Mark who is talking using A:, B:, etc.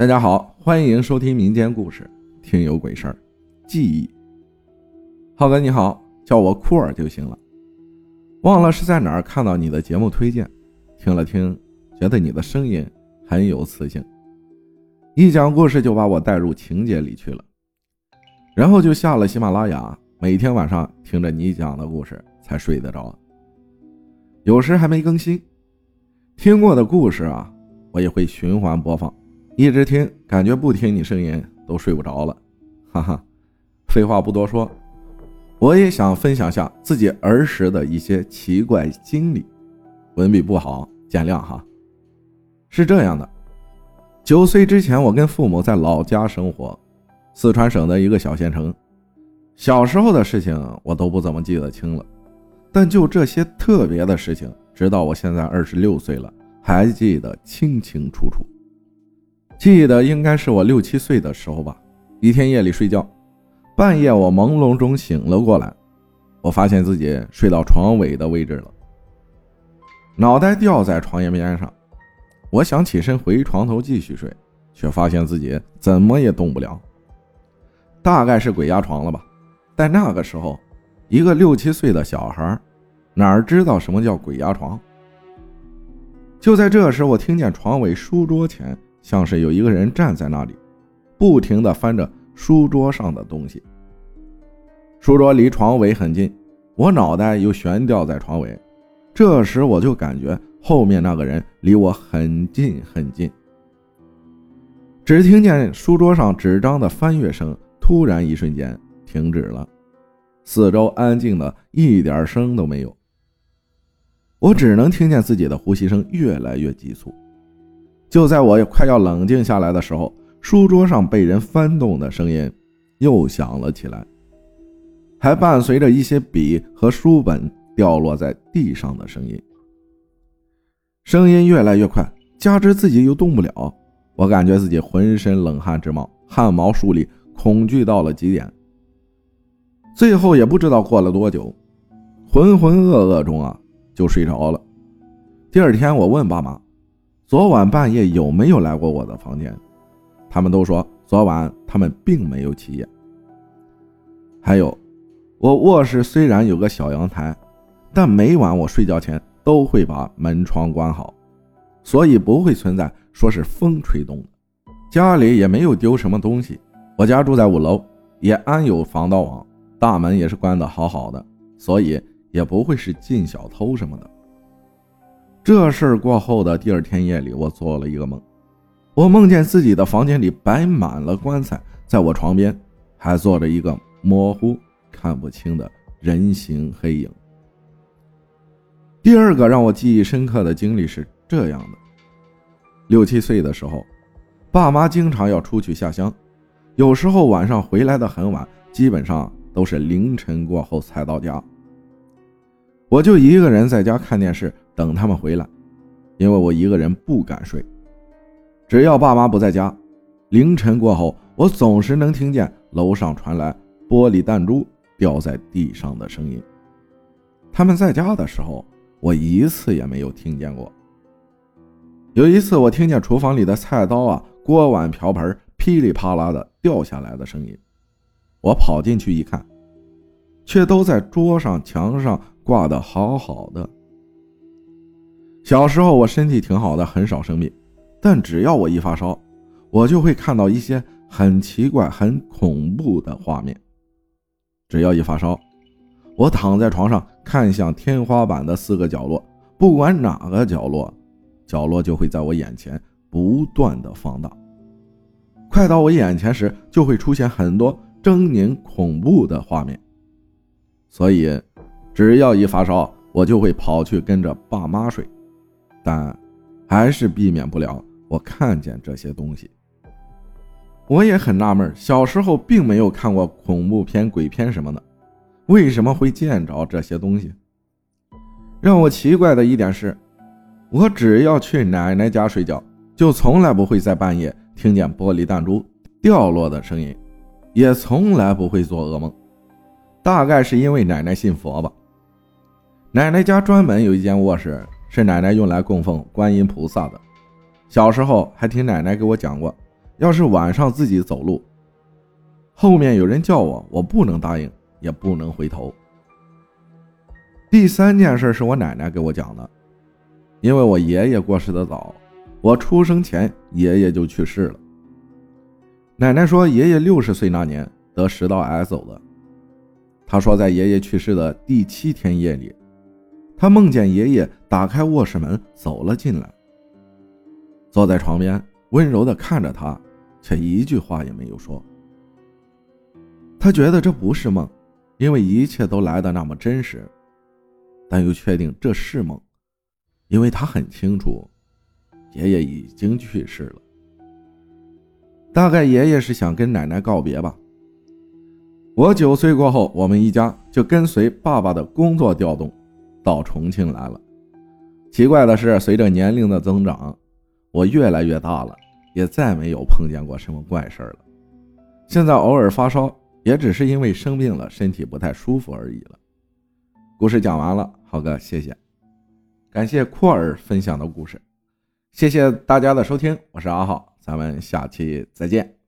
A: 大家好，欢迎收听民间故事《听有鬼事儿》。记忆，浩哥你好，叫我库尔就行了。忘了是在哪儿看到你的节目推荐，听了听，觉得你的声音很有磁性，一讲故事就把我带入情节里去了。然后就下了喜马拉雅，每天晚上听着你讲的故事才睡得着。有时还没更新，听过的故事啊，我也会循环播放。一直听，感觉不听你声音都睡不着了，哈哈。废话不多说，我也想分享下自己儿时的一些奇怪经历。文笔不好，见谅哈。是这样的，九岁之前，我跟父母在老家生活，四川省的一个小县城。小时候的事情我都不怎么记得清了，但就这些特别的事情，直到我现在二十六岁了，还记得清清楚楚。记得应该是我六七岁的时候吧。一天夜里睡觉，半夜我朦胧中醒了过来，我发现自己睡到床尾的位置了，脑袋掉在床沿边上。我想起身回床头继续睡，却发现自己怎么也动不了。大概是鬼压床了吧？但那个时候，一个六七岁的小孩，哪知道什么叫鬼压床？就在这时，我听见床尾书桌前。像是有一个人站在那里，不停地翻着书桌上的东西。书桌离床尾很近，我脑袋又悬吊在床尾。这时我就感觉后面那个人离我很近很近。只听见书桌上纸张的翻阅声突然一瞬间停止了，四周安静的一点声都没有。我只能听见自己的呼吸声越来越急促。就在我快要冷静下来的时候，书桌上被人翻动的声音又响了起来，还伴随着一些笔和书本掉落在地上的声音。声音越来越快，加之自己又动不了，我感觉自己浑身冷汗直冒，汗毛竖立，恐惧到了极点。最后也不知道过了多久，浑浑噩噩中啊就睡着了。第二天我问爸妈。昨晚半夜有没有来过我的房间？他们都说昨晚他们并没有起夜。还有，我卧室虽然有个小阳台，但每晚我睡觉前都会把门窗关好，所以不会存在说是风吹动的。家里也没有丢什么东西。我家住在五楼，也安有防盗网，大门也是关得好好的，所以也不会是进小偷什么的。这事儿过后的第二天夜里，我做了一个梦，我梦见自己的房间里摆满了棺材，在我床边还坐着一个模糊看不清的人形黑影。第二个让我记忆深刻的经历是这样的：六七岁的时候，爸妈经常要出去下乡，有时候晚上回来的很晚，基本上都是凌晨过后才到家。我就一个人在家看电视。等他们回来，因为我一个人不敢睡。只要爸妈不在家，凌晨过后，我总是能听见楼上传来玻璃弹珠掉在地上的声音。他们在家的时候，我一次也没有听见过。有一次，我听见厨房里的菜刀啊、锅碗瓢盆噼里啪啦的掉下来的声音。我跑进去一看，却都在桌上、墙上挂的好好的。小时候我身体挺好的，很少生病，但只要我一发烧，我就会看到一些很奇怪、很恐怖的画面。只要一发烧，我躺在床上看向天花板的四个角落，不管哪个角落，角落就会在我眼前不断的放大。快到我眼前时，就会出现很多狰狞恐怖的画面。所以，只要一发烧，我就会跑去跟着爸妈睡。但还是避免不了我看见这些东西。我也很纳闷，小时候并没有看过恐怖片、鬼片什么的，为什么会见着这些东西？让我奇怪的一点是，我只要去奶奶家睡觉，就从来不会在半夜听见玻璃弹珠掉落的声音，也从来不会做噩梦。大概是因为奶奶信佛吧。奶奶家专门有一间卧室。是奶奶用来供奉观音菩萨的。小时候还听奶奶给我讲过，要是晚上自己走路，后面有人叫我，我不能答应，也不能回头。第三件事是我奶奶给我讲的，因为我爷爷过世的早，我出生前爷爷就去世了。奶奶说，爷爷六十岁那年得食道癌走的。她说，在爷爷去世的第七天夜里，他梦见爷爷打开卧室门走了进来，坐在床边，温柔地看着他。却一句话也没有说。他觉得这不是梦，因为一切都来的那么真实，但又确定这是梦，因为他很清楚，爷爷已经去世了。大概爷爷是想跟奶奶告别吧。我九岁过后，我们一家就跟随爸爸的工作调动，到重庆来了。奇怪的是，随着年龄的增长，我越来越大了。也再没有碰见过什么怪事了。现在偶尔发烧，也只是因为生病了，身体不太舒服而已了。故事讲完了，浩哥，谢谢，感谢库尔分享的故事，谢谢大家的收听，我是阿浩，咱们下期再见。